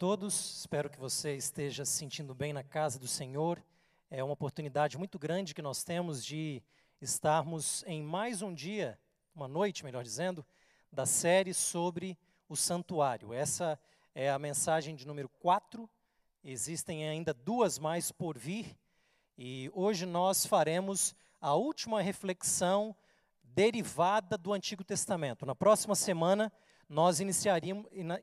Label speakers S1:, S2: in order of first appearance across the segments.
S1: todos, espero que você esteja se sentindo bem na casa do Senhor. É uma oportunidade muito grande que nós temos de estarmos em mais um dia, uma noite, melhor dizendo, da série sobre o santuário. Essa é a mensagem de número 4, existem ainda duas mais por vir, e hoje nós faremos a última reflexão derivada do Antigo Testamento. Na próxima semana, nós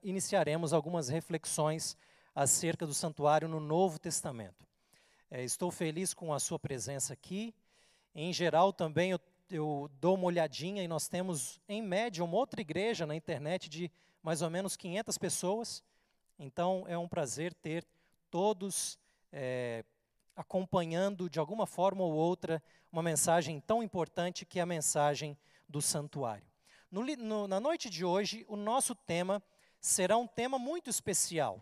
S1: iniciaremos algumas reflexões acerca do santuário no Novo Testamento. É, estou feliz com a sua presença aqui. Em geral, também eu, eu dou uma olhadinha e nós temos, em média, uma outra igreja na internet de mais ou menos 500 pessoas. Então, é um prazer ter todos é, acompanhando, de alguma forma ou outra, uma mensagem tão importante que é a mensagem do santuário. No, no, na noite de hoje, o nosso tema será um tema muito especial: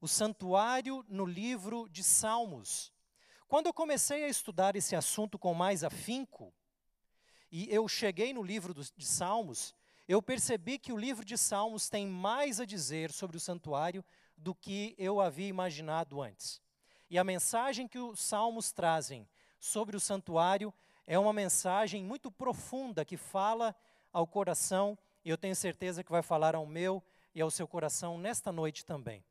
S1: o santuário no livro de Salmos. Quando eu comecei a estudar esse assunto com mais afinco, e eu cheguei no livro de Salmos, eu percebi que o livro de Salmos tem mais a dizer sobre o santuário do que eu havia imaginado antes. E a mensagem que os Salmos trazem sobre o santuário é uma mensagem muito profunda que fala ao coração, e eu tenho certeza que vai falar ao meu e ao seu coração nesta noite também.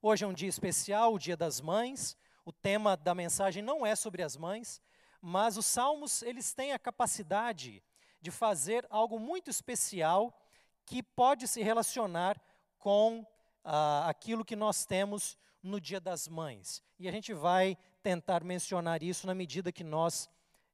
S1: Hoje é um dia especial, o Dia das Mães. O tema da mensagem não é sobre as mães, mas os salmos, eles têm a capacidade de fazer algo muito especial que pode se relacionar com ah, aquilo que nós temos no Dia das Mães. E a gente vai tentar mencionar isso na medida que nós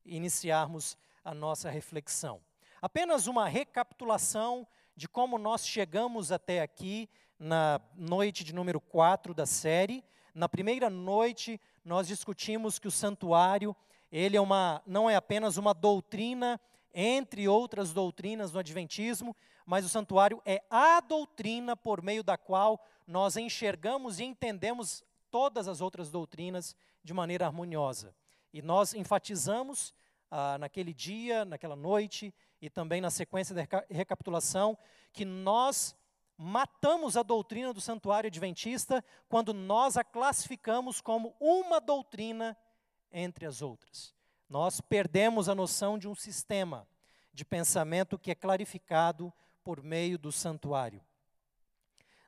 S1: iniciarmos a nossa reflexão. Apenas uma recapitulação de como nós chegamos até aqui na noite de número 4 da série. Na primeira noite, nós discutimos que o santuário, ele é uma, não é apenas uma doutrina entre outras doutrinas do adventismo, mas o santuário é a doutrina por meio da qual nós enxergamos e entendemos todas as outras doutrinas de maneira harmoniosa. E nós enfatizamos ah, naquele dia, naquela noite, e também na sequência da recapitulação, que nós matamos a doutrina do santuário adventista quando nós a classificamos como uma doutrina entre as outras. Nós perdemos a noção de um sistema de pensamento que é clarificado por meio do santuário.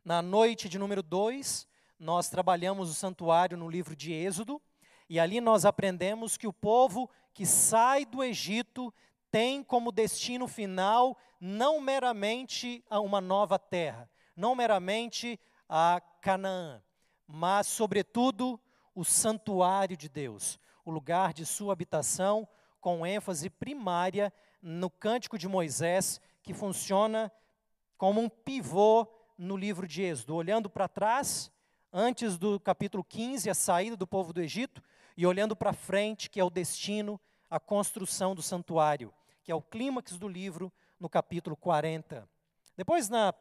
S1: Na noite de número 2, nós trabalhamos o santuário no livro de Êxodo, e ali nós aprendemos que o povo que sai do Egito tem como destino final não meramente a uma nova terra, não meramente a Canaã, mas, sobretudo, o santuário de Deus, o lugar de sua habitação, com ênfase primária no Cântico de Moisés, que funciona como um pivô no livro de Êxodo. Olhando para trás, antes do capítulo 15, a saída do povo do Egito, e olhando para frente, que é o destino, a construção do santuário que é o clímax do livro, no capítulo 40. Depois, na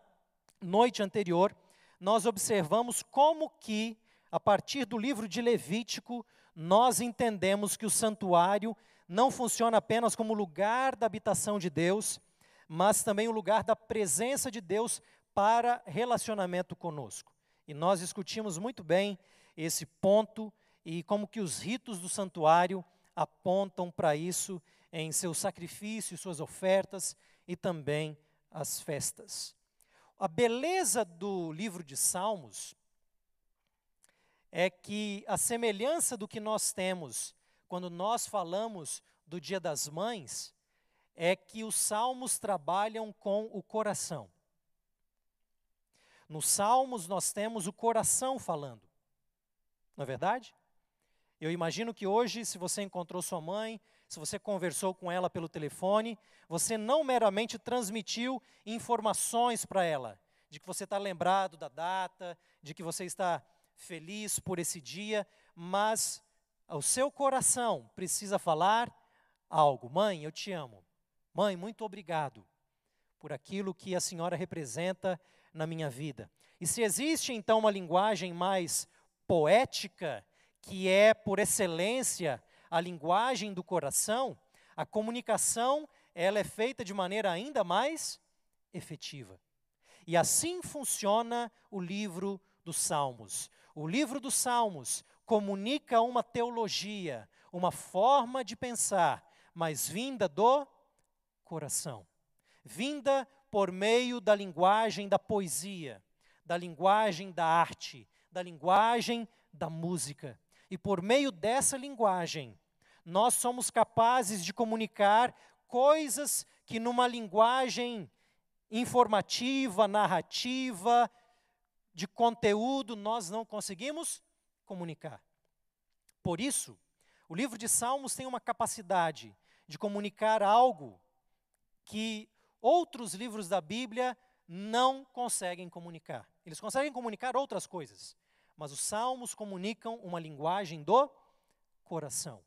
S1: noite anterior, nós observamos como que, a partir do livro de Levítico, nós entendemos que o santuário não funciona apenas como lugar da habitação de Deus, mas também o lugar da presença de Deus para relacionamento conosco. E nós discutimos muito bem esse ponto e como que os ritos do santuário apontam para isso em seus sacrifícios, suas ofertas e também as festas. A beleza do livro de Salmos é que a semelhança do que nós temos quando nós falamos do Dia das Mães é que os salmos trabalham com o coração. Nos salmos nós temos o coração falando. Não é verdade? Eu imagino que hoje, se você encontrou sua mãe, se você conversou com ela pelo telefone, você não meramente transmitiu informações para ela, de que você está lembrado da data, de que você está feliz por esse dia, mas o seu coração precisa falar algo. Mãe, eu te amo. Mãe, muito obrigado por aquilo que a senhora representa na minha vida. E se existe então uma linguagem mais poética, que é por excelência a linguagem do coração, a comunicação ela é feita de maneira ainda mais efetiva. E assim funciona o livro dos Salmos. O livro dos Salmos comunica uma teologia, uma forma de pensar, mas vinda do coração. Vinda por meio da linguagem da poesia, da linguagem da arte, da linguagem da música. E por meio dessa linguagem, nós somos capazes de comunicar coisas que numa linguagem informativa, narrativa, de conteúdo, nós não conseguimos comunicar. Por isso, o livro de Salmos tem uma capacidade de comunicar algo que outros livros da Bíblia não conseguem comunicar. Eles conseguem comunicar outras coisas, mas os salmos comunicam uma linguagem do coração.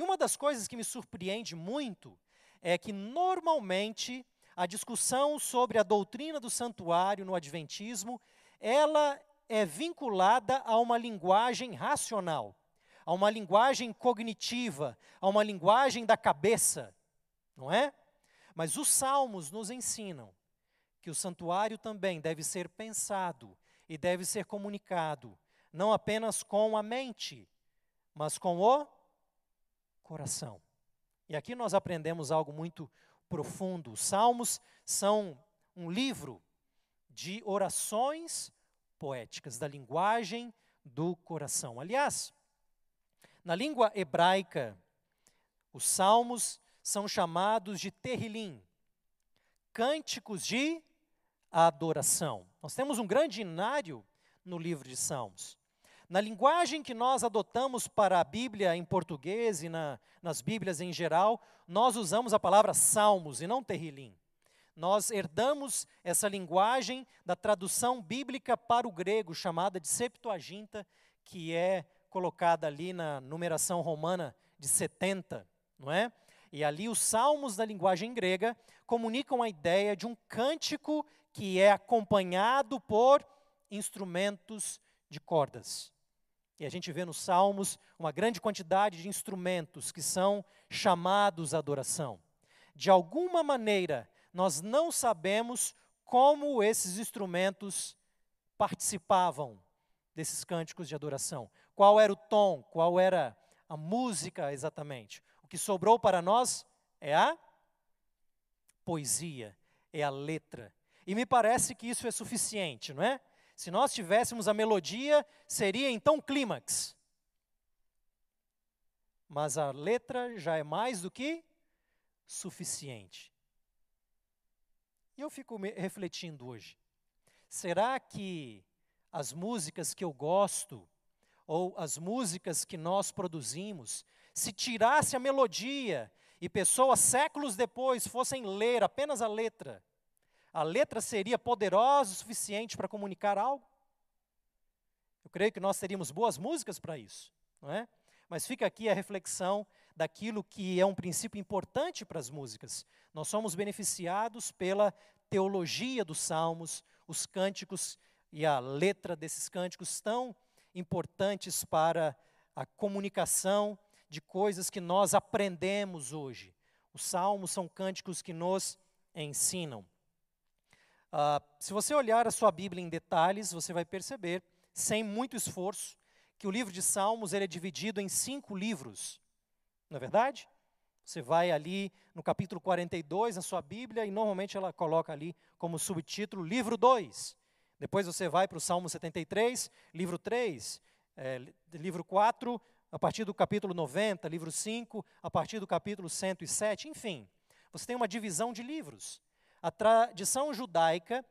S1: E uma das coisas que me surpreende muito é que normalmente a discussão sobre a doutrina do santuário no adventismo, ela é vinculada a uma linguagem racional, a uma linguagem cognitiva, a uma linguagem da cabeça, não é? Mas os salmos nos ensinam que o santuário também deve ser pensado e deve ser comunicado, não apenas com a mente, mas com o coração. E aqui nós aprendemos algo muito profundo. Os salmos são um livro de orações poéticas, da linguagem do coração. Aliás, na língua hebraica, os salmos são chamados de terrilim, cânticos de adoração. Nós temos um grande inário no livro de Salmos. Na linguagem que nós adotamos para a Bíblia em português e na, nas Bíblias em geral, nós usamos a palavra salmos e não terrilim. Nós herdamos essa linguagem da tradução bíblica para o grego, chamada de Septuaginta, que é colocada ali na numeração romana de 70, não é? E ali os salmos da linguagem grega comunicam a ideia de um cântico que é acompanhado por instrumentos de cordas. E a gente vê nos salmos uma grande quantidade de instrumentos que são chamados à adoração. De alguma maneira, nós não sabemos como esses instrumentos participavam desses cânticos de adoração. Qual era o tom, qual era a música exatamente que sobrou para nós é a poesia, é a letra. E me parece que isso é suficiente, não é? Se nós tivéssemos a melodia, seria então clímax. Mas a letra já é mais do que suficiente. E eu fico refletindo hoje. Será que as músicas que eu gosto, ou as músicas que nós produzimos, se tirasse a melodia e pessoas séculos depois fossem ler apenas a letra, a letra seria poderosa o suficiente para comunicar algo? Eu creio que nós teríamos boas músicas para isso, não é? Mas fica aqui a reflexão daquilo que é um princípio importante para as músicas. Nós somos beneficiados pela teologia dos salmos, os cânticos e a letra desses cânticos tão importantes para a comunicação de coisas que nós aprendemos hoje. Os salmos são cânticos que nos ensinam. Uh, se você olhar a sua Bíblia em detalhes, você vai perceber, sem muito esforço, que o livro de Salmos ele é dividido em cinco livros. Não é verdade? Você vai ali no capítulo 42 na sua Bíblia e normalmente ela coloca ali como subtítulo livro 2. Depois você vai para o Salmo 73, livro 3, é, livro 4, a partir do capítulo 90, livro 5, a partir do capítulo 107, enfim. Você tem uma divisão de livros. A tradição judaica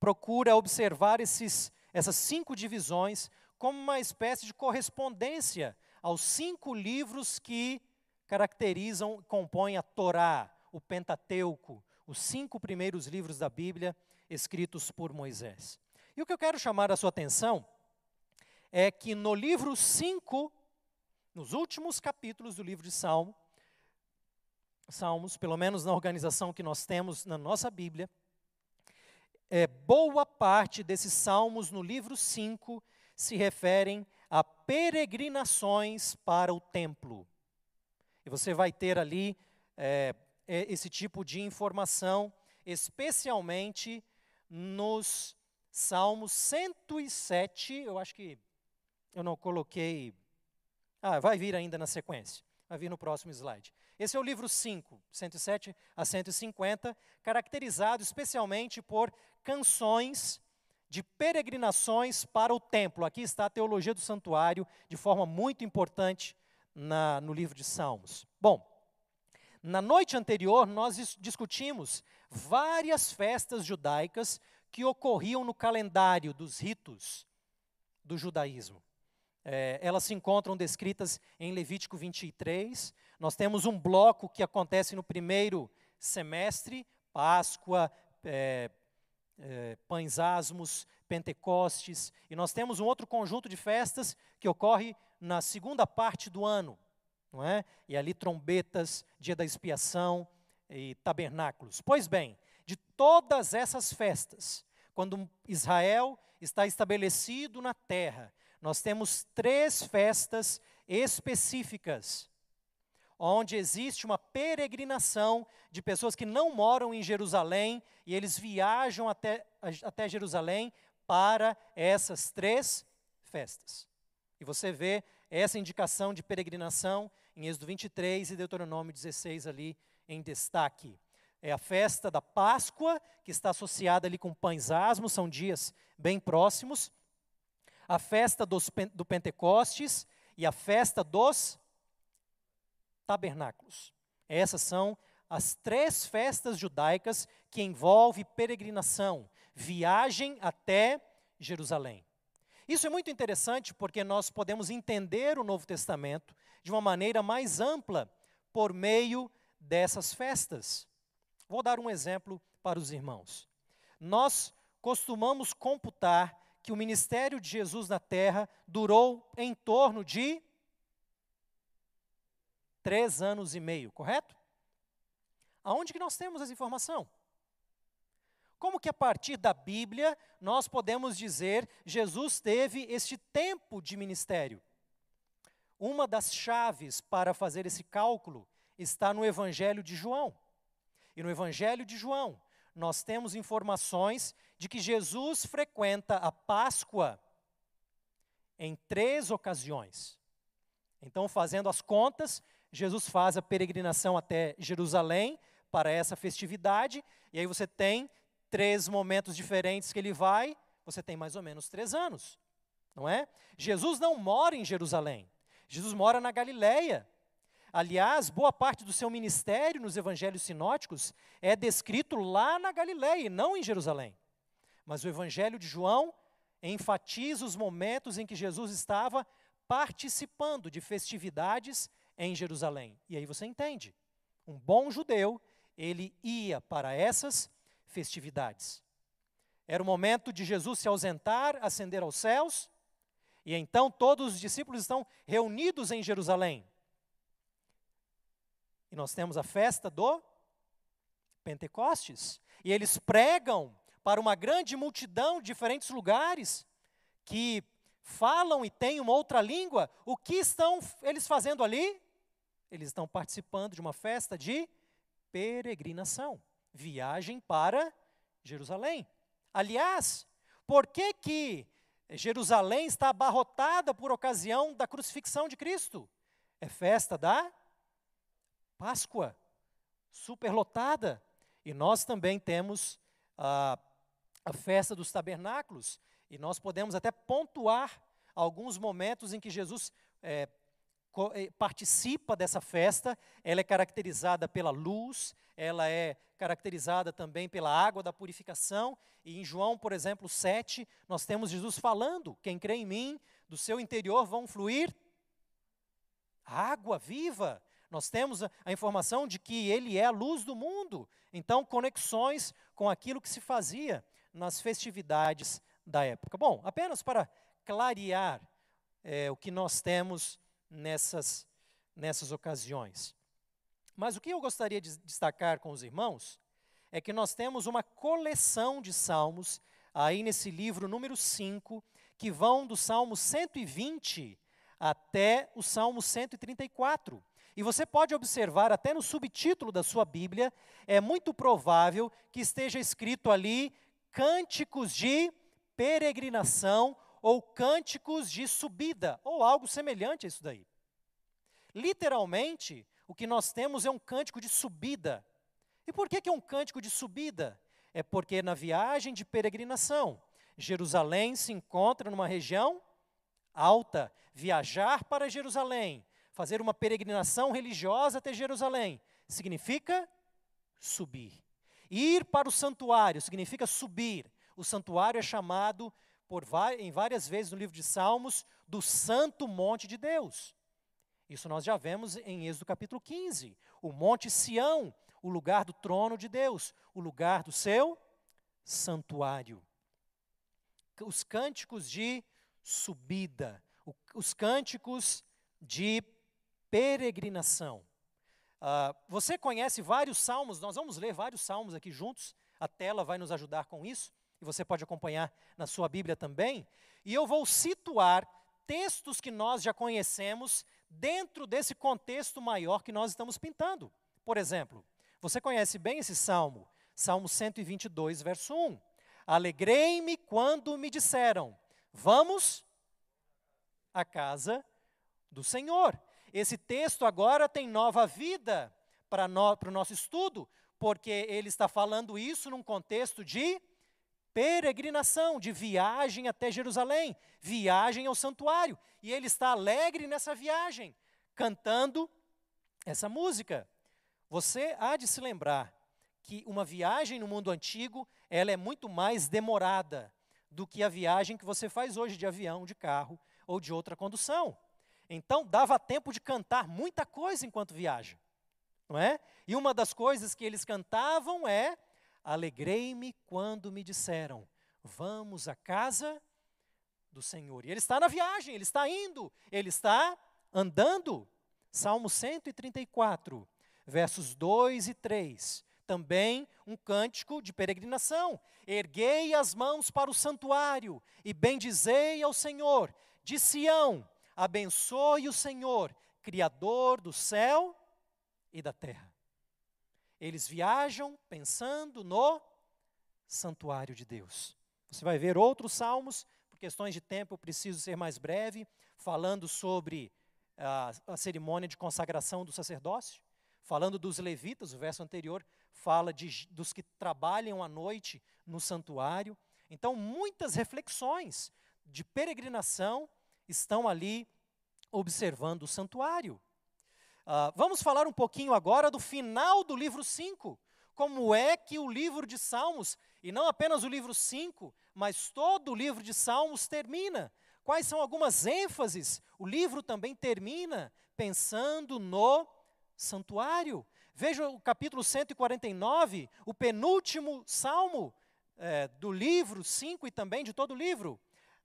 S1: procura observar esses, essas cinco divisões como uma espécie de correspondência aos cinco livros que caracterizam, compõem a Torá, o Pentateuco, os cinco primeiros livros da Bíblia escritos por Moisés. E o que eu quero chamar a sua atenção é que no livro 5 nos últimos capítulos do livro de Salmo, Salmos, pelo menos na organização que nós temos na nossa Bíblia, é, boa parte desses salmos no livro 5 se referem a peregrinações para o templo. E você vai ter ali é, esse tipo de informação, especialmente nos Salmo 107, eu acho que eu não coloquei. Ah, vai vir ainda na sequência. Vai vir no próximo slide. Esse é o livro 5, 107 a 150, caracterizado especialmente por canções de peregrinações para o templo. Aqui está a teologia do santuário, de forma muito importante na, no livro de Salmos. Bom, na noite anterior nós discutimos várias festas judaicas que ocorriam no calendário dos ritos do judaísmo. É, elas se encontram descritas em Levítico 23. Nós temos um bloco que acontece no primeiro semestre, Páscoa, é, é, Pães Asmos, Pentecostes, e nós temos um outro conjunto de festas que ocorre na segunda parte do ano, não é? E ali trombetas, dia da expiação e tabernáculos. Pois bem, de todas essas festas, quando Israel está estabelecido na terra, nós temos três festas específicas, onde existe uma peregrinação de pessoas que não moram em Jerusalém e eles viajam até, até Jerusalém para essas três festas. E você vê essa indicação de peregrinação em Êxodo 23 e Deuteronômio 16 ali em destaque. É a festa da Páscoa, que está associada ali com pães asmos, são dias bem próximos. A festa dos, do Pentecostes e a festa dos tabernáculos. Essas são as três festas judaicas que envolvem peregrinação, viagem até Jerusalém. Isso é muito interessante porque nós podemos entender o Novo Testamento de uma maneira mais ampla por meio dessas festas. Vou dar um exemplo para os irmãos. Nós costumamos computar que o ministério de Jesus na terra durou em torno de três anos e meio, correto? Aonde que nós temos essa informação? Como que a partir da Bíblia nós podemos dizer Jesus teve este tempo de ministério? Uma das chaves para fazer esse cálculo está no Evangelho de João. E no Evangelho de João, nós temos informações de que Jesus frequenta a Páscoa em três ocasiões. Então, fazendo as contas, Jesus faz a peregrinação até Jerusalém para essa festividade, e aí você tem três momentos diferentes que ele vai, você tem mais ou menos três anos, não é? Jesus não mora em Jerusalém, Jesus mora na Galileia. Aliás, boa parte do seu ministério nos evangelhos sinóticos é descrito lá na Galileia e não em Jerusalém. Mas o evangelho de João enfatiza os momentos em que Jesus estava participando de festividades em Jerusalém. E aí você entende. Um bom judeu, ele ia para essas festividades. Era o momento de Jesus se ausentar, ascender aos céus, e então todos os discípulos estão reunidos em Jerusalém. E nós temos a festa do Pentecostes, e eles pregam para uma grande multidão de diferentes lugares que falam e têm uma outra língua. O que estão eles fazendo ali? Eles estão participando de uma festa de peregrinação viagem para Jerusalém. Aliás, por que que Jerusalém está abarrotada por ocasião da crucifixão de Cristo? É festa da Páscoa, superlotada. E nós também temos a, a festa dos tabernáculos, e nós podemos até pontuar alguns momentos em que Jesus é, eh, participa dessa festa, ela é caracterizada pela luz, ela é caracterizada também pela água da purificação, e em João, por exemplo, 7, nós temos Jesus falando: quem crê em mim, do seu interior vão fluir água viva. Nós temos a, a informação de que ele é a luz do mundo. Então, conexões com aquilo que se fazia nas festividades da época. Bom, apenas para clarear é, o que nós temos nessas, nessas ocasiões. Mas o que eu gostaria de destacar com os irmãos é que nós temos uma coleção de salmos aí nesse livro número 5, que vão do Salmo 120 até o Salmo 134. E você pode observar até no subtítulo da sua Bíblia, é muito provável que esteja escrito ali cânticos de peregrinação ou cânticos de subida, ou algo semelhante a isso daí. Literalmente, o que nós temos é um cântico de subida. E por que, que é um cântico de subida? É porque na viagem de peregrinação, Jerusalém se encontra numa região alta. Viajar para Jerusalém, fazer uma peregrinação religiosa até Jerusalém, significa subir. Ir para o santuário significa subir. O santuário é chamado por, em várias vezes no livro de Salmos do Santo Monte de Deus. Isso nós já vemos em Êxodo capítulo 15. O Monte Sião, o lugar do trono de Deus, o lugar do seu santuário. Os cânticos de subida, os cânticos de peregrinação. Uh, você conhece vários salmos, nós vamos ler vários salmos aqui juntos, a tela vai nos ajudar com isso, e você pode acompanhar na sua Bíblia também. E eu vou situar textos que nós já conhecemos dentro desse contexto maior que nós estamos pintando. Por exemplo, você conhece bem esse salmo, Salmo 122, verso 1. Alegrei-me quando me disseram: Vamos à casa do Senhor. Esse texto agora tem nova vida para no, o nosso estudo, porque ele está falando isso num contexto de peregrinação, de viagem até Jerusalém, viagem ao santuário. E ele está alegre nessa viagem, cantando essa música. Você há de se lembrar que uma viagem no mundo antigo, ela é muito mais demorada do que a viagem que você faz hoje de avião, de carro ou de outra condução. Então, dava tempo de cantar muita coisa enquanto viaja, não é? E uma das coisas que eles cantavam é: Alegrei-me quando me disseram, vamos à casa do Senhor. E ele está na viagem, ele está indo, ele está andando. Salmo 134, versos 2 e 3. Também um cântico de peregrinação. Erguei as mãos para o santuário e bendizei ao Senhor. De Sião, abençoe o Senhor, Criador do céu e da terra. Eles viajam pensando no santuário de Deus. Você vai ver outros salmos, por questões de tempo eu preciso ser mais breve, falando sobre a, a cerimônia de consagração do sacerdócio, falando dos levitas, o verso anterior fala de, dos que trabalham à noite no santuário. Então, muitas reflexões de peregrinação estão ali observando o santuário. Uh, vamos falar um pouquinho agora do final do livro 5. Como é que o livro de Salmos, e não apenas o livro 5, mas todo o livro de Salmos termina. Quais são algumas ênfases? O livro também termina pensando no santuário. Veja o capítulo 149, o penúltimo salmo é, do livro 5 e também de todo o livro.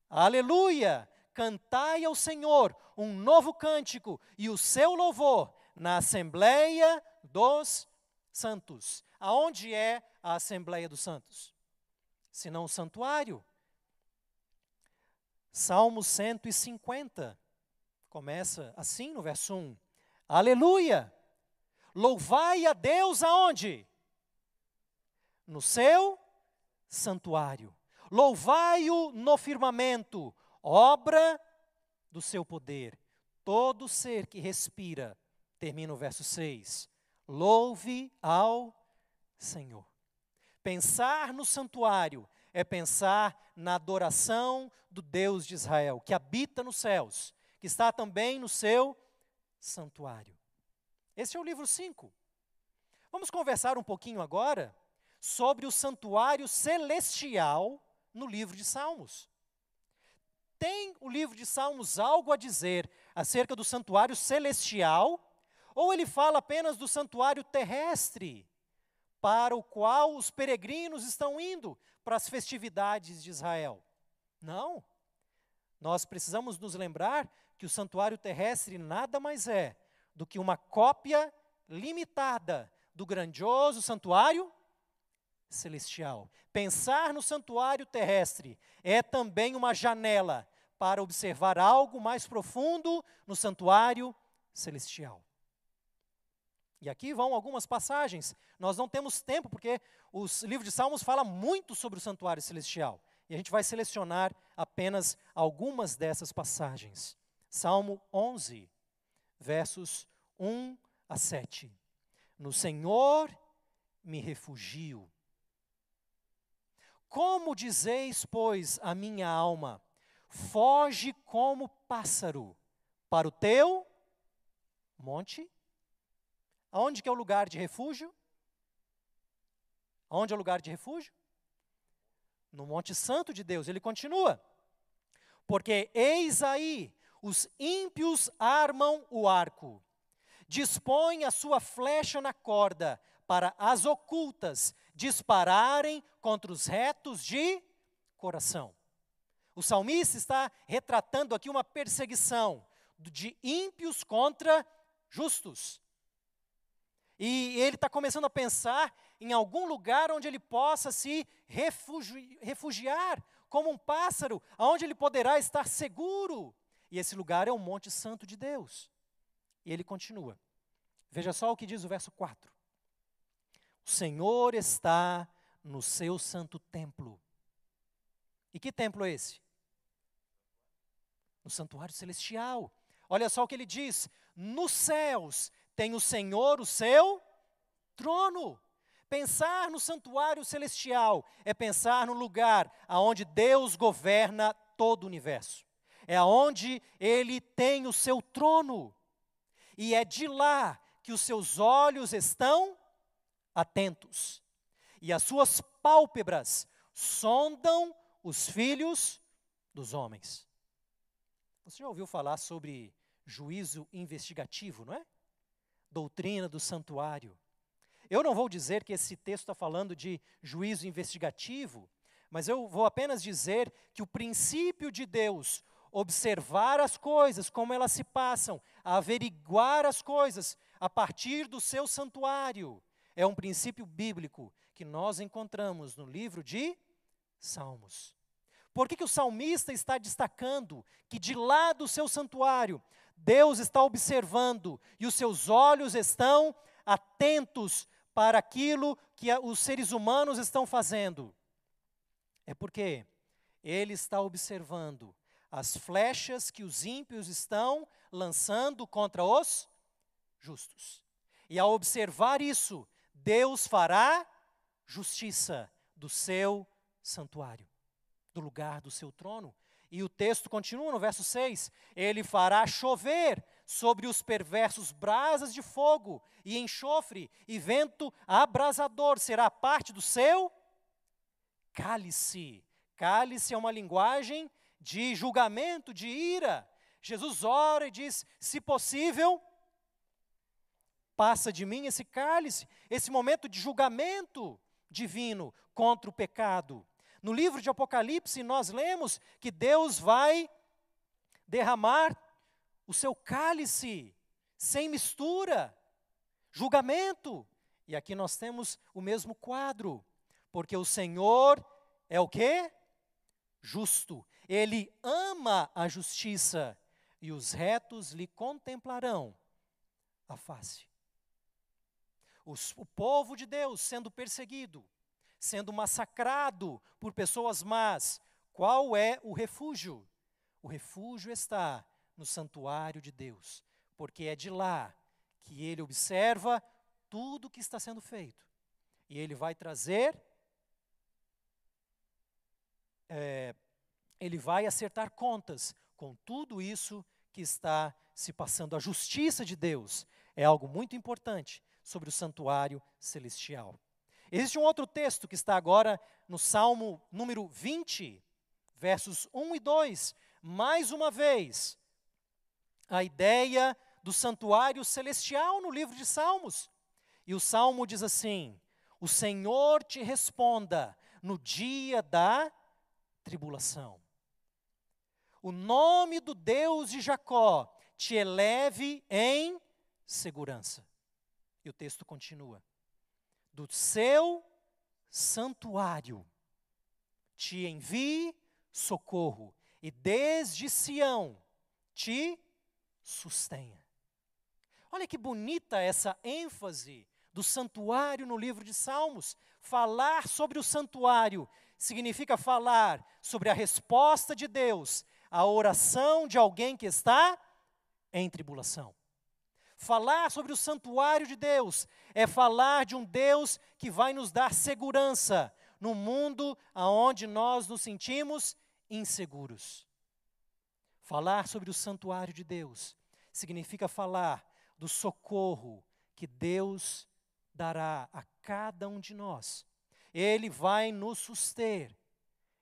S1: Aleluia! Cantai ao Senhor um novo cântico e o seu louvor na Assembleia dos Santos. Aonde é a Assembleia dos Santos? Senão o santuário. Salmo 150. Começa assim no verso 1. Aleluia! Louvai a Deus aonde? No seu santuário. Louvai-o no firmamento, obra do seu poder. Todo ser que respira, termina o verso 6, louve ao Senhor. Pensar no santuário é pensar na adoração do Deus de Israel, que habita nos céus, que está também no seu santuário. Esse é o livro 5. Vamos conversar um pouquinho agora sobre o santuário celestial no livro de Salmos tem o livro de Salmos algo a dizer acerca do santuário celestial, ou ele fala apenas do santuário terrestre, para o qual os peregrinos estão indo para as festividades de Israel? Não. Nós precisamos nos lembrar que o santuário terrestre nada mais é do que uma cópia limitada do grandioso santuário celestial. Pensar no santuário terrestre é também uma janela para observar algo mais profundo no santuário celestial. E aqui vão algumas passagens. Nós não temos tempo, porque o livro de Salmos fala muito sobre o santuário celestial. e a gente vai selecionar apenas algumas dessas passagens. Salmo 11, versos 1 a 7. No Senhor me refugio. Como dizeis, pois, a minha alma, foge como pássaro para o teu monte? Aonde que é o lugar de refúgio? Aonde é o lugar de refúgio? No Monte Santo de Deus. Ele continua. Porque eis aí os ímpios armam o arco, dispõem a sua flecha na corda, para as ocultas dispararem contra os retos de coração. O salmista está retratando aqui uma perseguição de ímpios contra justos. E ele está começando a pensar em algum lugar onde ele possa se refugi refugiar, como um pássaro, aonde ele poderá estar seguro. E esse lugar é o Monte Santo de Deus. E ele continua. Veja só o que diz o verso 4. O Senhor está no seu santo templo. E que templo é esse? No santuário celestial. Olha só o que ele diz: nos céus tem o Senhor o seu trono. Pensar no santuário celestial é pensar no lugar aonde Deus governa todo o universo é aonde ele tem o seu trono. E é de lá que os seus olhos estão atentos. E as suas pálpebras sondam os filhos dos homens. Você já ouviu falar sobre juízo investigativo, não é? Doutrina do santuário. Eu não vou dizer que esse texto está falando de juízo investigativo, mas eu vou apenas dizer que o princípio de Deus, observar as coisas, como elas se passam, averiguar as coisas a partir do seu santuário. É um princípio bíblico que nós encontramos no livro de Salmos. Por que, que o salmista está destacando que de lá do seu santuário, Deus está observando e os seus olhos estão atentos para aquilo que os seres humanos estão fazendo? É porque ele está observando as flechas que os ímpios estão lançando contra os justos. E ao observar isso, Deus fará justiça do seu santuário, do lugar do seu trono. E o texto continua no verso 6: Ele fará chover sobre os perversos brasas de fogo e enxofre, e vento abrasador será parte do seu cálice. Cálice é uma linguagem de julgamento, de ira. Jesus ora e diz: se possível, passa de mim esse cálice, esse momento de julgamento divino contra o pecado. No livro de Apocalipse, nós lemos que Deus vai derramar o seu cálice sem mistura, julgamento. E aqui nós temos o mesmo quadro, porque o Senhor é o que? Justo. Ele ama a justiça e os retos lhe contemplarão a face. Os, o povo de Deus sendo perseguido, sendo massacrado por pessoas más, qual é o refúgio? O refúgio está no santuário de Deus, porque é de lá que ele observa tudo o que está sendo feito. E ele vai trazer é, ele vai acertar contas com tudo isso que está se passando. A justiça de Deus é algo muito importante sobre o santuário celestial. Existe um outro texto que está agora no Salmo número 20, versos 1 e 2. Mais uma vez, a ideia do santuário celestial no livro de Salmos. E o salmo diz assim: O Senhor te responda no dia da tribulação o nome do Deus de Jacó te eleve em segurança. E o texto continua: do seu santuário te envie socorro, e desde Sião te sustenha. Olha que bonita essa ênfase do santuário no livro de Salmos. Falar sobre o santuário significa falar sobre a resposta de Deus à oração de alguém que está em tribulação. Falar sobre o santuário de Deus é falar de um Deus que vai nos dar segurança no mundo aonde nós nos sentimos inseguros. Falar sobre o santuário de Deus significa falar do socorro que Deus dará a cada um de nós. Ele vai nos suster.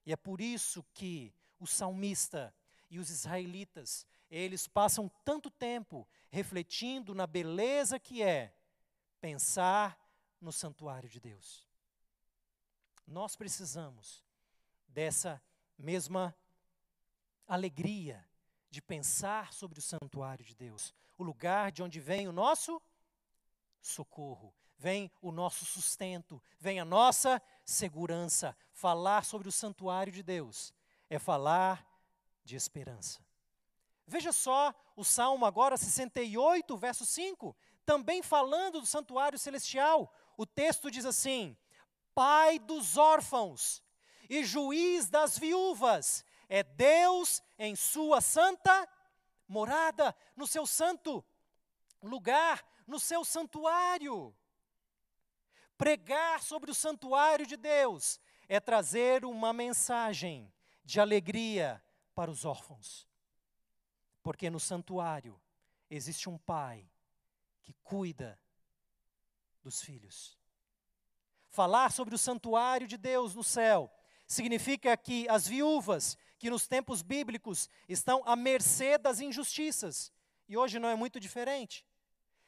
S1: E é por isso que o salmista e os israelitas, eles passam tanto tempo refletindo na beleza que é pensar no santuário de Deus. Nós precisamos dessa mesma alegria de pensar sobre o santuário de Deus, o lugar de onde vem o nosso socorro, vem o nosso sustento, vem a nossa segurança. Falar sobre o santuário de Deus é falar de esperança. Veja só o Salmo agora 68, verso 5, também falando do santuário celestial. O texto diz assim: Pai dos órfãos e juiz das viúvas, é Deus em sua santa morada, no seu santo lugar, no seu santuário. Pregar sobre o santuário de Deus é trazer uma mensagem de alegria para os órfãos. Porque no santuário existe um pai que cuida dos filhos. Falar sobre o santuário de Deus no céu significa que as viúvas que nos tempos bíblicos estão à mercê das injustiças, e hoje não é muito diferente.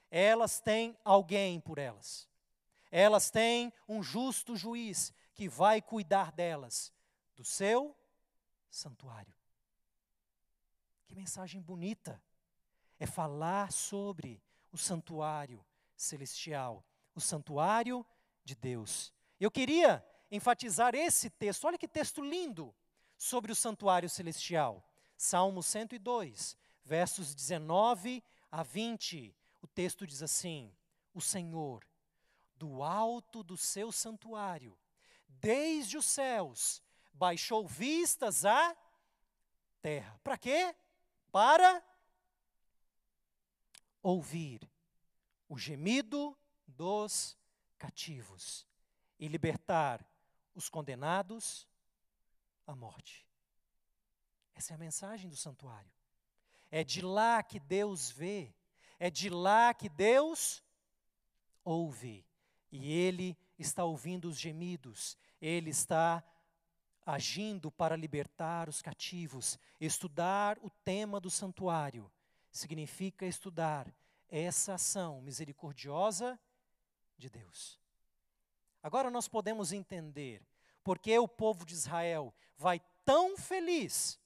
S1: Elas têm alguém por elas. Elas têm um justo juiz que vai cuidar delas, do seu santuário. Que mensagem bonita! É falar sobre o santuário celestial, o santuário de Deus. Eu queria enfatizar esse texto, olha que texto lindo sobre o santuário celestial. Salmo 102, versos 19 a 20. O texto diz assim: O Senhor, do alto do seu santuário, desde os céus, baixou vistas à terra. Para quê? Para ouvir o gemido dos cativos e libertar os condenados a morte. Essa é a mensagem do santuário. É de lá que Deus vê, é de lá que Deus ouve. E Ele está ouvindo os gemidos, Ele está agindo para libertar os cativos. Estudar o tema do santuário significa estudar essa ação misericordiosa de Deus. Agora nós podemos entender porque o povo de Israel vai tão feliz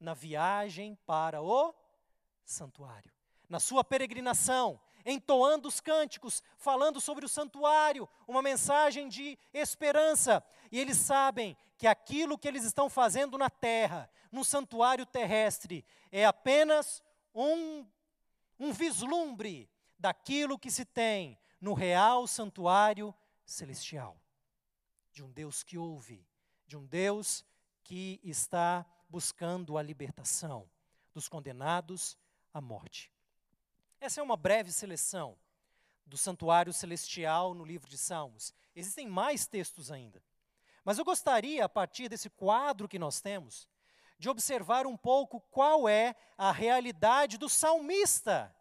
S1: na viagem para o santuário, na sua peregrinação, entoando os cânticos, falando sobre o santuário, uma mensagem de esperança. E eles sabem que aquilo que eles estão fazendo na terra, no santuário terrestre, é apenas um, um vislumbre daquilo que se tem no real santuário celestial de um Deus que ouve, de um Deus que está buscando a libertação dos condenados à morte. Essa é uma breve seleção do santuário celestial no livro de Salmos. Existem mais textos ainda. Mas eu gostaria, a partir desse quadro que nós temos, de observar um pouco qual é a realidade do salmista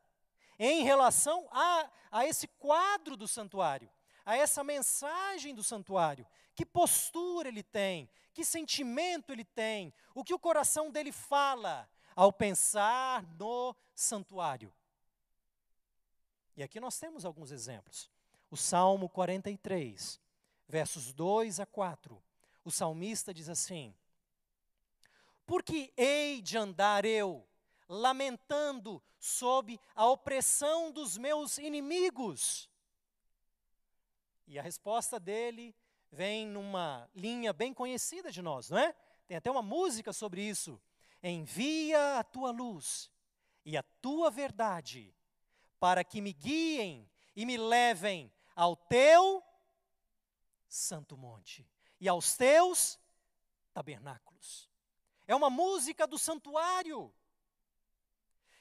S1: em relação a, a esse quadro do santuário, a essa mensagem do santuário, que postura ele tem, que sentimento ele tem, o que o coração dele fala ao pensar no santuário. E aqui nós temos alguns exemplos. O Salmo 43, versos 2 a 4. O salmista diz assim: Porque hei de andar eu, lamentando sob a opressão dos meus inimigos? E a resposta dele vem numa linha bem conhecida de nós, não é? Tem até uma música sobre isso. Envia a tua luz e a tua verdade para que me guiem e me levem ao teu santo monte e aos teus tabernáculos. É uma música do santuário.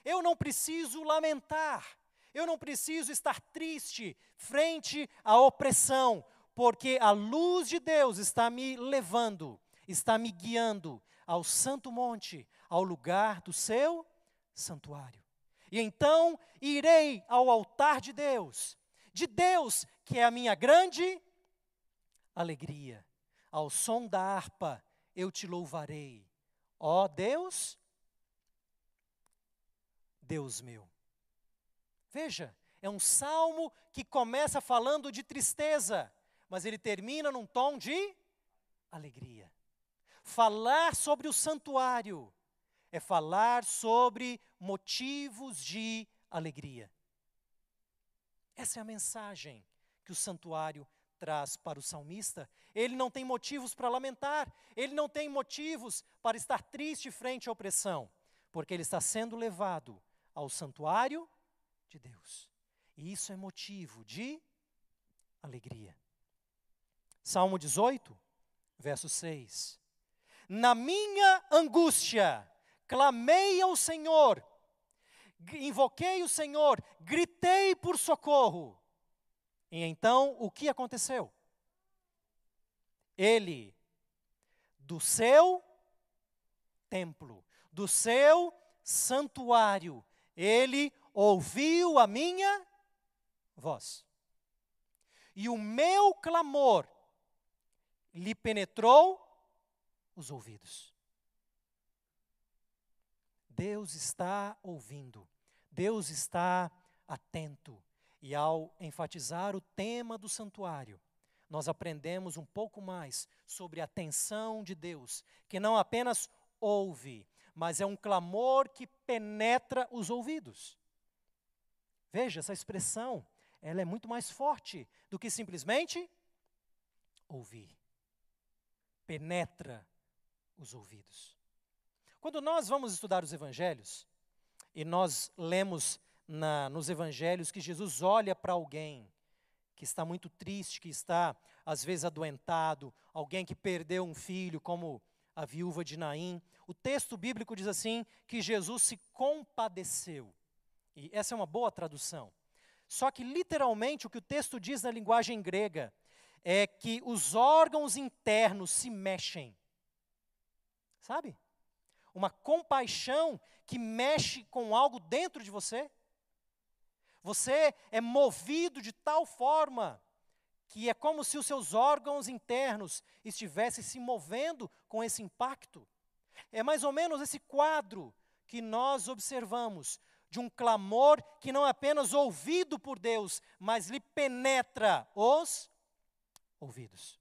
S1: Eu não preciso lamentar, eu não preciso estar triste frente à opressão, porque a luz de Deus está me levando, está me guiando ao santo monte, ao lugar do seu santuário. E então irei ao altar de Deus, de Deus que é a minha grande alegria. Ao som da harpa eu te louvarei. Ó Deus, Deus meu. Veja, é um salmo que começa falando de tristeza, mas ele termina num tom de alegria. Falar sobre o santuário é falar sobre motivos de alegria. Essa é a mensagem que o santuário traz para o salmista. Ele não tem motivos para lamentar, ele não tem motivos para estar triste frente à opressão, porque ele está sendo levado ao santuário de Deus. E isso é motivo de alegria. Salmo 18, verso 6. Na minha angústia, clamei ao Senhor, invoquei o Senhor, gritei por socorro. E então, o que aconteceu? Ele, do seu templo, do seu santuário, ele ouviu a minha voz. E o meu clamor lhe penetrou os ouvidos. Deus está ouvindo, Deus está atento. E ao enfatizar o tema do santuário, nós aprendemos um pouco mais sobre a atenção de Deus, que não apenas ouve, mas é um clamor que penetra os ouvidos. Veja, essa expressão, ela é muito mais forte do que simplesmente ouvir. Penetra os ouvidos. Quando nós vamos estudar os evangelhos, e nós lemos na, nos evangelhos que Jesus olha para alguém que está muito triste, que está às vezes adoentado, alguém que perdeu um filho, como a viúva de Naim. O texto bíblico diz assim: que Jesus se compadeceu. E essa é uma boa tradução. Só que, literalmente, o que o texto diz na linguagem grega é que os órgãos internos se mexem. Sabe? Uma compaixão que mexe com algo dentro de você. Você é movido de tal forma que é como se os seus órgãos internos estivessem se movendo com esse impacto. É mais ou menos esse quadro que nós observamos de um clamor que não é apenas ouvido por Deus, mas lhe penetra os ouvidos.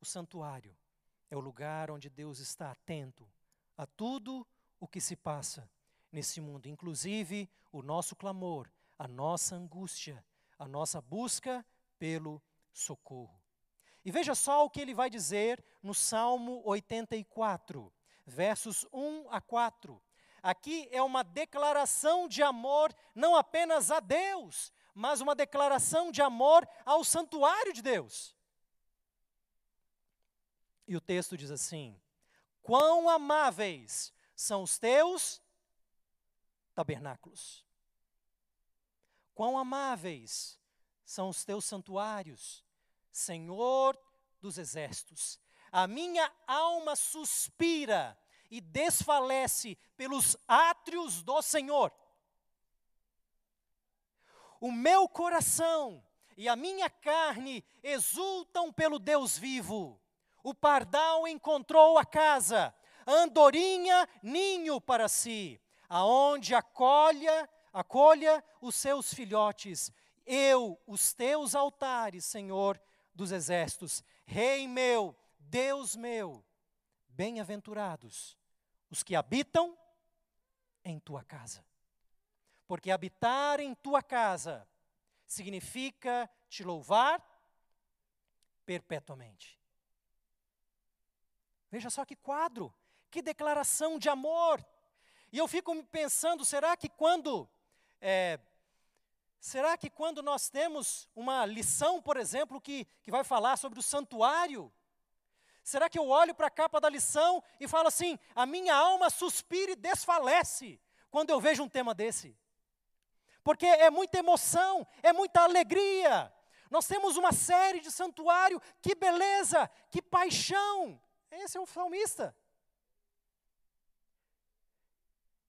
S1: O santuário é o lugar onde Deus está atento a tudo o que se passa nesse mundo, inclusive o nosso clamor, a nossa angústia, a nossa busca pelo socorro. E veja só o que ele vai dizer no Salmo 84, versos 1 a 4. Aqui é uma declaração de amor não apenas a Deus, mas uma declaração de amor ao santuário de Deus. E o texto diz assim: Quão amáveis são os teus tabernáculos. Quão amáveis são os teus santuários, Senhor dos exércitos. A minha alma suspira e desfalece pelos átrios do Senhor. O meu coração e a minha carne exultam pelo Deus vivo. O pardal encontrou a casa, andorinha ninho para si, aonde acolha, acolha os seus filhotes eu, os teus altares, Senhor dos exércitos, Rei meu, Deus meu, bem-aventurados os que habitam em tua casa. Porque habitar em tua casa significa te louvar perpetuamente. Veja só que quadro, que declaração de amor. E eu fico me pensando, será que quando é, Será que quando nós temos uma lição, por exemplo, que, que vai falar sobre o santuário, Será que eu olho para a capa da lição e falo assim: a minha alma suspira e desfalece quando eu vejo um tema desse? Porque é muita emoção, é muita alegria. Nós temos uma série de santuário, que beleza, que paixão. Esse é o salmista.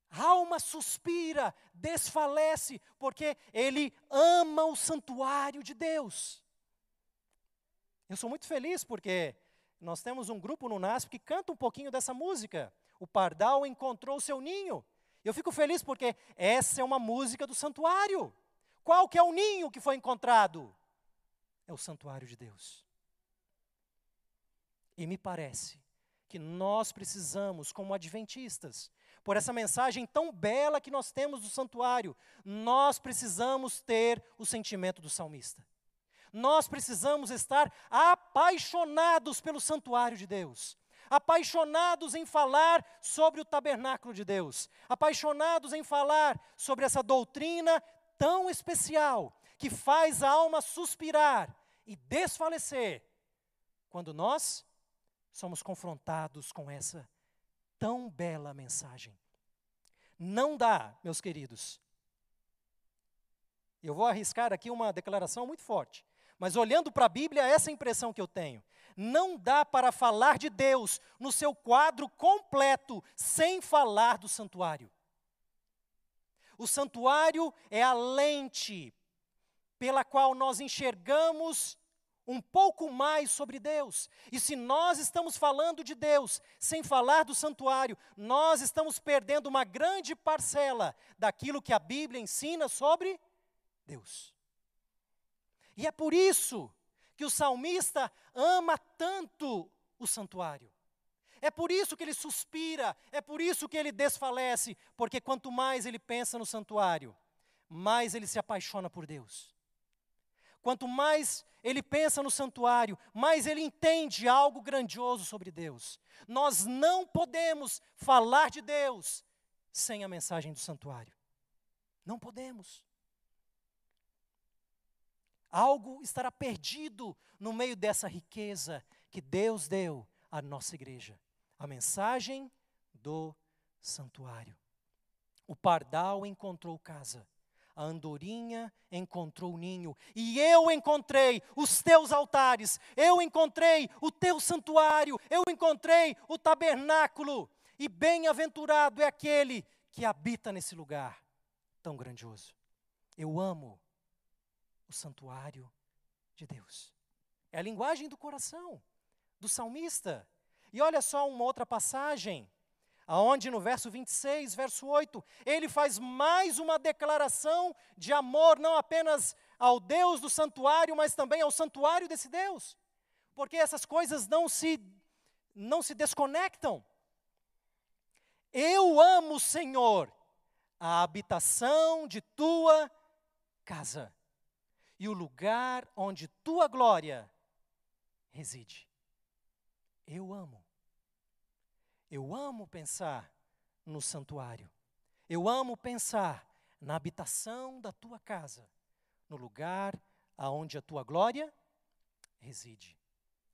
S1: A alma suspira, desfalece, porque ele ama o santuário de Deus. Eu sou muito feliz porque nós temos um grupo no NASP que canta um pouquinho dessa música. O pardal encontrou seu ninho. Eu fico feliz porque essa é uma música do santuário. Qual que é o ninho que foi encontrado? É o santuário de Deus. E me parece que nós precisamos, como adventistas, por essa mensagem tão bela que nós temos do santuário, nós precisamos ter o sentimento do salmista. Nós precisamos estar apaixonados pelo santuário de Deus, apaixonados em falar sobre o tabernáculo de Deus, apaixonados em falar sobre essa doutrina tão especial que faz a alma suspirar e desfalecer quando nós somos confrontados com essa tão bela mensagem. Não dá, meus queridos. Eu vou arriscar aqui uma declaração muito forte. Mas olhando para a Bíblia, essa é impressão que eu tenho. Não dá para falar de Deus no seu quadro completo sem falar do santuário. O santuário é a lente pela qual nós enxergamos um pouco mais sobre Deus. E se nós estamos falando de Deus sem falar do santuário, nós estamos perdendo uma grande parcela daquilo que a Bíblia ensina sobre Deus. E é por isso que o salmista ama tanto o santuário. É por isso que ele suspira, é por isso que ele desfalece, porque quanto mais ele pensa no santuário, mais ele se apaixona por Deus. Quanto mais ele pensa no santuário, mais ele entende algo grandioso sobre Deus. Nós não podemos falar de Deus sem a mensagem do santuário. Não podemos. Algo estará perdido no meio dessa riqueza que Deus deu à nossa igreja. A mensagem do santuário. O pardal encontrou casa, a andorinha encontrou o ninho, e eu encontrei os teus altares, eu encontrei o teu santuário, eu encontrei o tabernáculo, e bem-aventurado é aquele que habita nesse lugar tão grandioso. Eu amo o santuário de Deus. É a linguagem do coração do salmista. E olha só uma outra passagem, aonde no verso 26, verso 8, ele faz mais uma declaração de amor não apenas ao Deus do santuário, mas também ao santuário desse Deus. Porque essas coisas não se não se desconectam. Eu amo, Senhor, a habitação de tua casa e o lugar onde tua glória reside. Eu amo. Eu amo pensar no santuário. Eu amo pensar na habitação da tua casa, no lugar aonde a tua glória reside.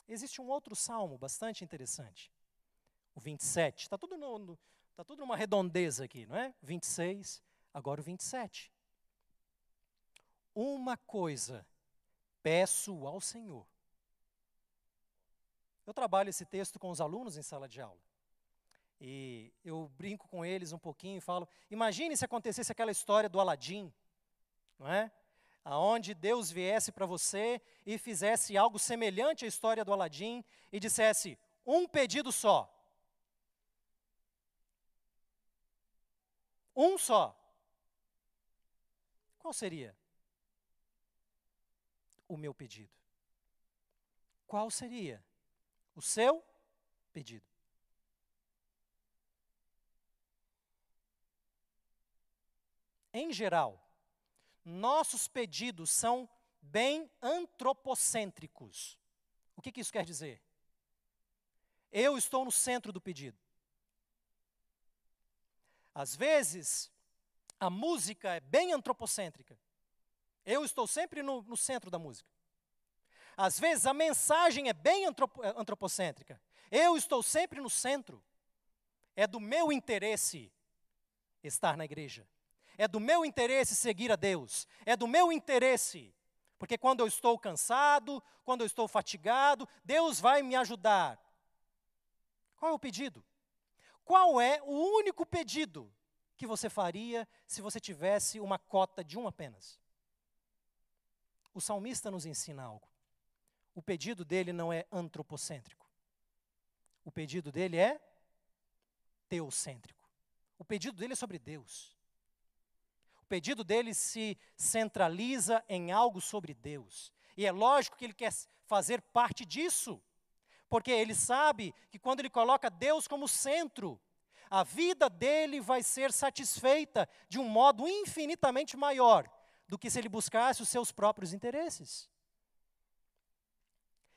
S1: Existe um outro salmo bastante interessante, o 27. Está tudo, no, tá tudo numa redondeza aqui, não é? 26, agora o 27. Uma coisa peço ao Senhor. Eu trabalho esse texto com os alunos em sala de aula. E eu brinco com eles um pouquinho e falo: imagine se acontecesse aquela história do Aladim, não é? Aonde Deus viesse para você e fizesse algo semelhante à história do Aladim e dissesse: um pedido só. Um só. Qual seria? o meu pedido. Qual seria o seu pedido? Em geral, nossos pedidos são bem antropocêntricos. O que, que isso quer dizer? Eu estou no centro do pedido. Às vezes, a música é bem antropocêntrica. Eu estou sempre no, no centro da música. Às vezes a mensagem é bem antropo, eh, antropocêntrica. Eu estou sempre no centro. É do meu interesse estar na igreja. É do meu interesse seguir a Deus. É do meu interesse. Porque quando eu estou cansado, quando eu estou fatigado, Deus vai me ajudar. Qual é o pedido? Qual é o único pedido que você faria se você tivesse uma cota de um apenas? O salmista nos ensina algo. O pedido dele não é antropocêntrico. O pedido dele é teocêntrico. O pedido dele é sobre Deus. Pedido dele se centraliza em algo sobre Deus. E é lógico que ele quer fazer parte disso, porque ele sabe que quando ele coloca Deus como centro, a vida dele vai ser satisfeita de um modo infinitamente maior do que se ele buscasse os seus próprios interesses.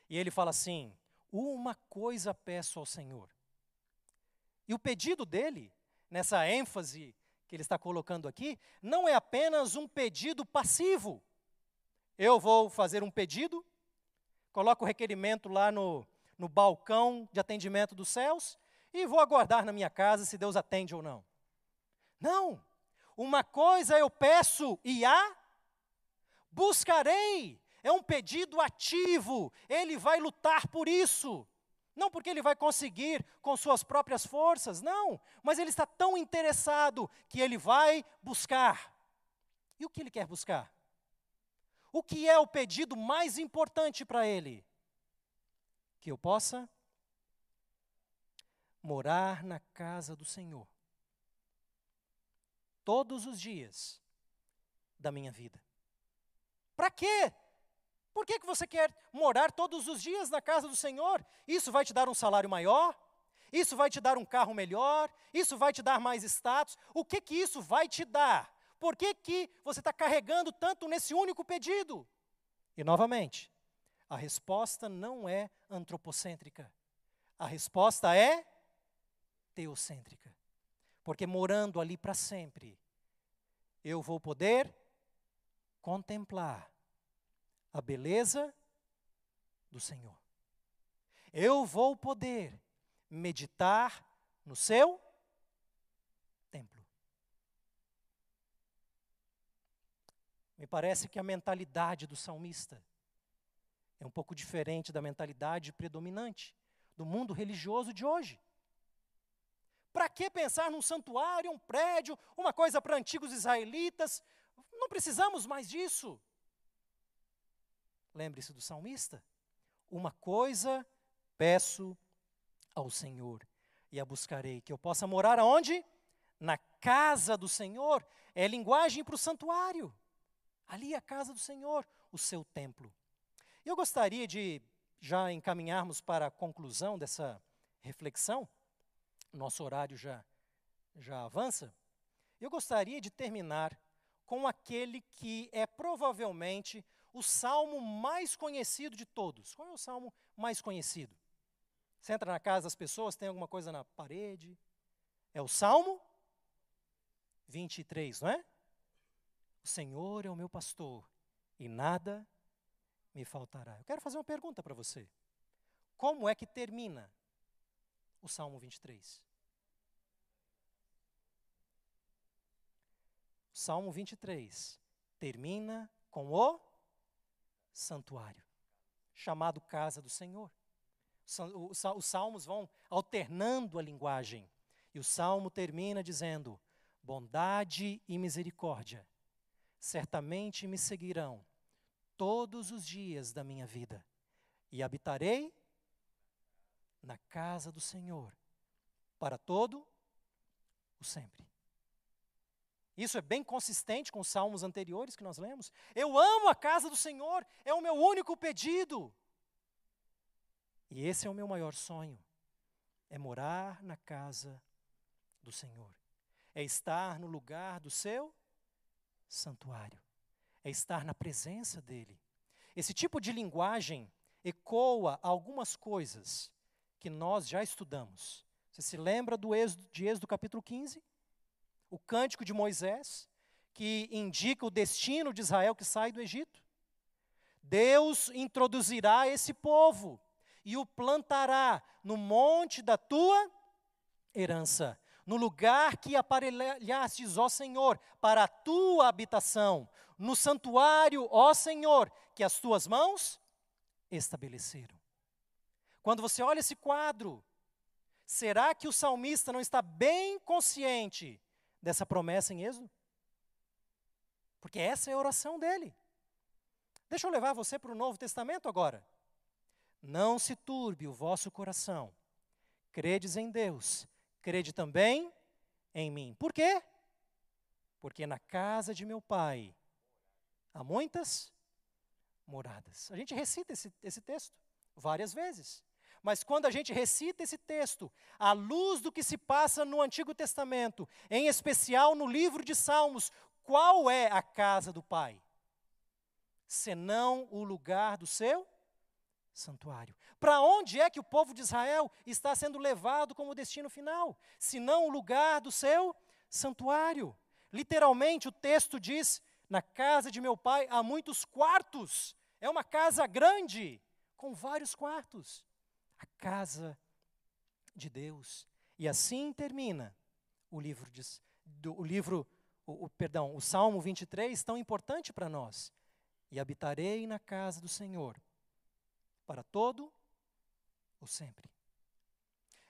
S1: E ele fala assim: Uma coisa peço ao Senhor. E o pedido dele, nessa ênfase que ele está colocando aqui, não é apenas um pedido passivo. Eu vou fazer um pedido, coloco o requerimento lá no, no balcão de atendimento dos céus, e vou aguardar na minha casa se Deus atende ou não. Não. Uma coisa eu peço e a buscarei. É um pedido ativo. Ele vai lutar por isso. Não porque ele vai conseguir com suas próprias forças, não, mas ele está tão interessado que ele vai buscar. E o que ele quer buscar? O que é o pedido mais importante para ele? Que eu possa morar na casa do Senhor todos os dias da minha vida. Para quê? Por que, que você quer morar todos os dias na casa do Senhor? Isso vai te dar um salário maior? Isso vai te dar um carro melhor? Isso vai te dar mais status? O que que isso vai te dar? Por que, que você está carregando tanto nesse único pedido? E novamente, a resposta não é antropocêntrica. A resposta é teocêntrica. Porque morando ali para sempre, eu vou poder contemplar a beleza do Senhor. Eu vou poder meditar no seu templo. Me parece que a mentalidade do salmista é um pouco diferente da mentalidade predominante do mundo religioso de hoje. Para que pensar num santuário, um prédio, uma coisa para antigos israelitas? Não precisamos mais disso. Lembre-se do salmista. Uma coisa peço ao Senhor e a buscarei, que eu possa morar aonde? Na casa do Senhor. É linguagem para o santuário. Ali é a casa do Senhor, o seu templo. Eu gostaria de já encaminharmos para a conclusão dessa reflexão nosso horário já, já avança, eu gostaria de terminar com aquele que é provavelmente o salmo mais conhecido de todos. Qual é o salmo mais conhecido? Você entra na casa das pessoas, tem alguma coisa na parede? É o salmo 23, não é? O Senhor é o meu pastor e nada me faltará. Eu quero fazer uma pergunta para você. Como é que termina o Salmo 23. O Salmo 23 termina com o santuário, chamado casa do Senhor. Os salmos vão alternando a linguagem. E o salmo termina dizendo: Bondade e misericórdia certamente me seguirão todos os dias da minha vida, e habitarei na casa do Senhor para todo o sempre. Isso é bem consistente com os salmos anteriores que nós lemos. Eu amo a casa do Senhor, é o meu único pedido. E esse é o meu maior sonho: é morar na casa do Senhor, é estar no lugar do seu santuário, é estar na presença dEle. Esse tipo de linguagem ecoa algumas coisas que nós já estudamos. Você se lembra do Êxodo, de Êxodo capítulo 15? O cântico de Moisés, que indica o destino de Israel que sai do Egito. Deus introduzirá esse povo. e o plantará no monte da tua herança, no lugar que aparelhastes, ó Senhor, para a tua habitação, no santuário, ó Senhor, que as tuas mãos estabeleceram. Quando você olha esse quadro, será que o salmista não está bem consciente dessa promessa em Êxodo? Porque essa é a oração dele. Deixa eu levar você para o Novo Testamento agora. Não se turbe o vosso coração. Credes em Deus, crede também em mim. Por quê? Porque na casa de meu pai há muitas moradas. A gente recita esse, esse texto várias vezes. Mas quando a gente recita esse texto, à luz do que se passa no Antigo Testamento, em especial no livro de Salmos, qual é a casa do Pai? Senão o lugar do seu santuário. Para onde é que o povo de Israel está sendo levado como destino final? Senão o lugar do seu santuário. Literalmente o texto diz: na casa de meu pai há muitos quartos. É uma casa grande, com vários quartos a casa de Deus. E assim termina o livro, de, do, o livro, o, o, perdão, o Salmo 23, tão importante para nós. E habitarei na casa do Senhor para todo o sempre.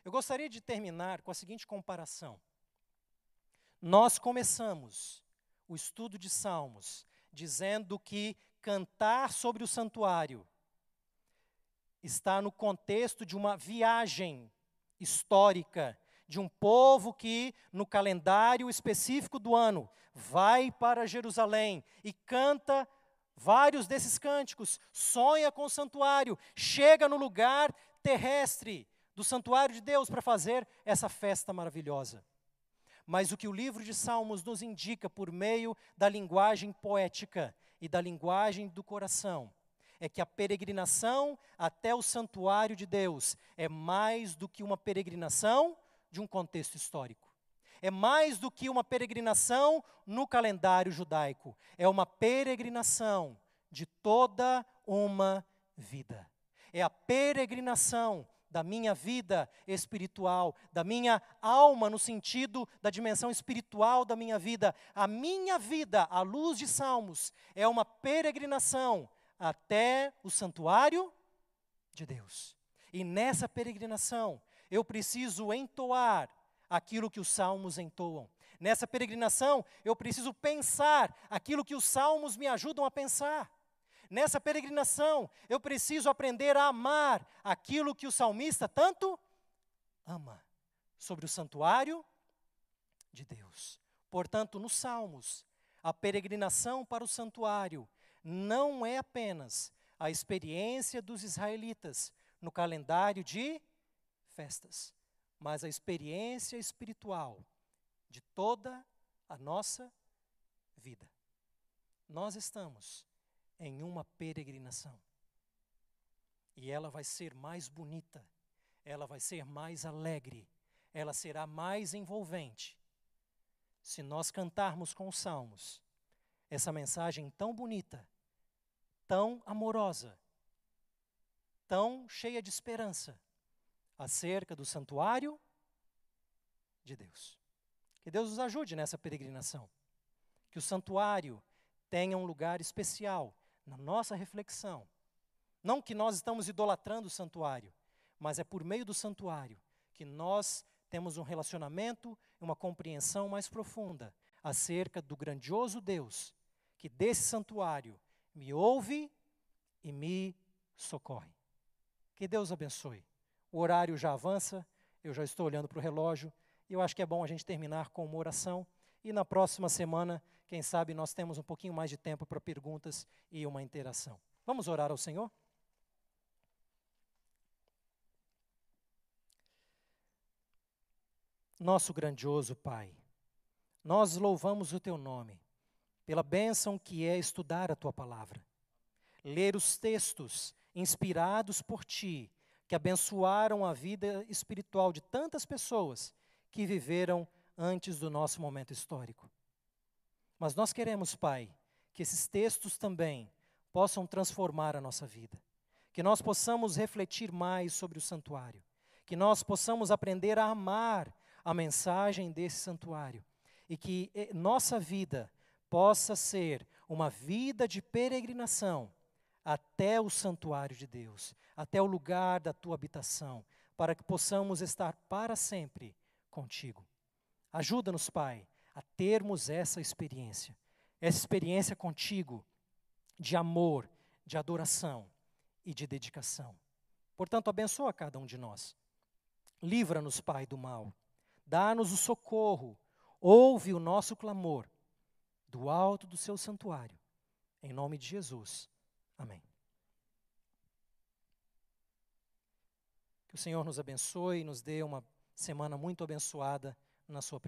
S1: Eu gostaria de terminar com a seguinte comparação. Nós começamos o estudo de Salmos dizendo que cantar sobre o santuário está no contexto de uma viagem histórica de um povo que, no calendário específico do ano, vai para Jerusalém e canta vários desses cânticos, sonha com o santuário, chega no lugar terrestre do santuário de Deus para fazer essa festa maravilhosa. Mas o que o livro de Salmos nos indica por meio da linguagem poética e da linguagem do coração é que a peregrinação até o santuário de Deus é mais do que uma peregrinação de um contexto histórico. É mais do que uma peregrinação no calendário judaico. É uma peregrinação de toda uma vida. É a peregrinação da minha vida espiritual, da minha alma, no sentido da dimensão espiritual da minha vida. A minha vida, à luz de Salmos, é uma peregrinação até o santuário de Deus. E nessa peregrinação, eu preciso entoar aquilo que os salmos entoam. Nessa peregrinação, eu preciso pensar aquilo que os salmos me ajudam a pensar. Nessa peregrinação, eu preciso aprender a amar aquilo que o salmista tanto ama sobre o santuário de Deus. Portanto, nos salmos, a peregrinação para o santuário não é apenas a experiência dos israelitas no calendário de festas, mas a experiência espiritual de toda a nossa vida. Nós estamos em uma peregrinação. E ela vai ser mais bonita, ela vai ser mais alegre, ela será mais envolvente. Se nós cantarmos com os salmos essa mensagem tão bonita tão amorosa, tão cheia de esperança acerca do santuário de Deus. Que Deus nos ajude nessa peregrinação. Que o santuário tenha um lugar especial na nossa reflexão. Não que nós estamos idolatrando o santuário, mas é por meio do santuário que nós temos um relacionamento, uma compreensão mais profunda acerca do grandioso Deus que desse santuário me ouve e me socorre. Que Deus abençoe. O horário já avança, eu já estou olhando para o relógio, e eu acho que é bom a gente terminar com uma oração. E na próxima semana, quem sabe, nós temos um pouquinho mais de tempo para perguntas e uma interação. Vamos orar ao Senhor? Nosso grandioso Pai, nós louvamos o Teu nome pela bênção que é estudar a tua palavra, ler os textos inspirados por ti, que abençoaram a vida espiritual de tantas pessoas que viveram antes do nosso momento histórico. Mas nós queremos, Pai, que esses textos também possam transformar a nossa vida. que nós possamos refletir mais sobre o santuário, que nós possamos aprender a amar a mensagem desse santuário e que eh, nossa vida possa ser uma vida de peregrinação até o santuário de Deus, até o lugar da tua habitação, para que possamos estar para sempre contigo. Ajuda-nos, Pai, a termos essa experiência, essa experiência contigo de amor, de adoração e de dedicação. Portanto, abençoa cada um de nós. Livra-nos, Pai, do mal. Dá-nos o socorro. Ouve o nosso clamor do alto do seu santuário. Em nome de Jesus. Amém. Que o Senhor nos abençoe e nos dê uma semana muito abençoada na sua presença.